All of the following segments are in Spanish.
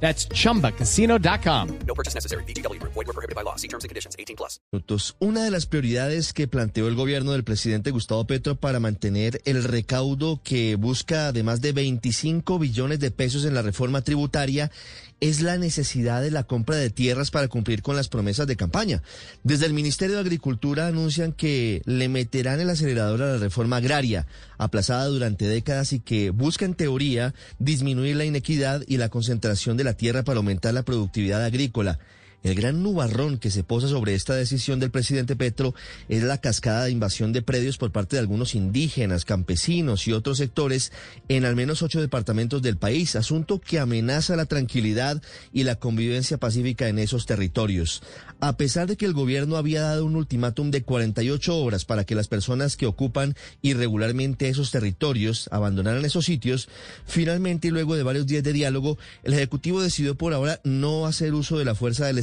That's chumbacasino.com. No purchase necessary. BGW. Void were prohibited by law. See terms and conditions. 18 plus. Una de las prioridades que planteó el gobierno del presidente Gustavo Petro para mantener el recaudo que busca de más de 25 billones de pesos en la reforma tributaria es la necesidad de la compra de tierras para cumplir con las promesas de campaña. Desde el Ministerio de Agricultura anuncian que le meterán el acelerador a la reforma agraria, aplazada durante décadas y que busca en teoría disminuir la inequidad y la concentración de la tierra para aumentar la productividad agrícola. El gran nubarrón que se posa sobre esta decisión del presidente Petro es la cascada de invasión de predios por parte de algunos indígenas, campesinos y otros sectores en al menos ocho departamentos del país, asunto que amenaza la tranquilidad y la convivencia pacífica en esos territorios. A pesar de que el gobierno había dado un ultimátum de 48 horas para que las personas que ocupan irregularmente esos territorios abandonaran esos sitios, finalmente y luego de varios días de diálogo, el Ejecutivo decidió por ahora no hacer uso de la fuerza del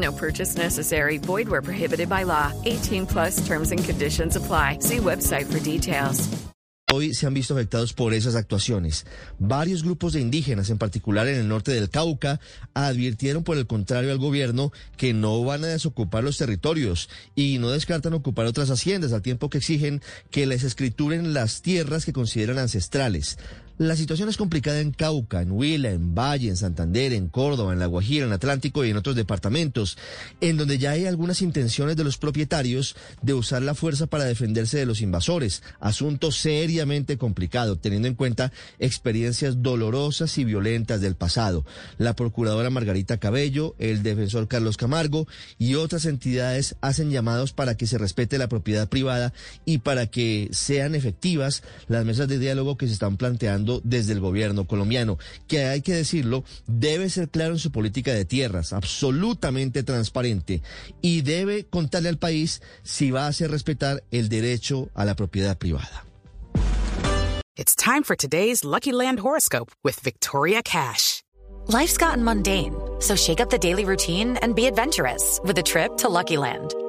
No purchase necessary. Void where prohibited by law. 18 plus terms and conditions apply. See website for details. hoy se han visto afectados por esas actuaciones. Varios grupos de indígenas, en particular en el norte del Cauca, advirtieron por el contrario al gobierno que no van a desocupar los territorios y no descartan ocupar otras haciendas al tiempo que exigen que les escrituren las tierras que consideran ancestrales. La situación es complicada en Cauca, en Huila, en Valle, en Santander, en Córdoba, en La Guajira, en Atlántico y en otros departamentos, en donde ya hay algunas intenciones de los propietarios de usar la fuerza para defenderse de los invasores. Asunto seriamente complicado, teniendo en cuenta experiencias dolorosas y violentas del pasado. La procuradora Margarita Cabello, el defensor Carlos Camargo y otras entidades hacen llamados para que se respete la propiedad privada y para que sean efectivas las mesas de diálogo que se están planteando desde el gobierno colombiano, que hay que decirlo, debe ser claro en su política de tierras, absolutamente transparente, y debe contarle al país si va a hacer respetar el derecho a la propiedad privada. It's time for today's Lucky Land horoscope with Victoria Cash. Life's gotten mundane, so shake up the daily routine and be adventurous with a trip to Lucky Land.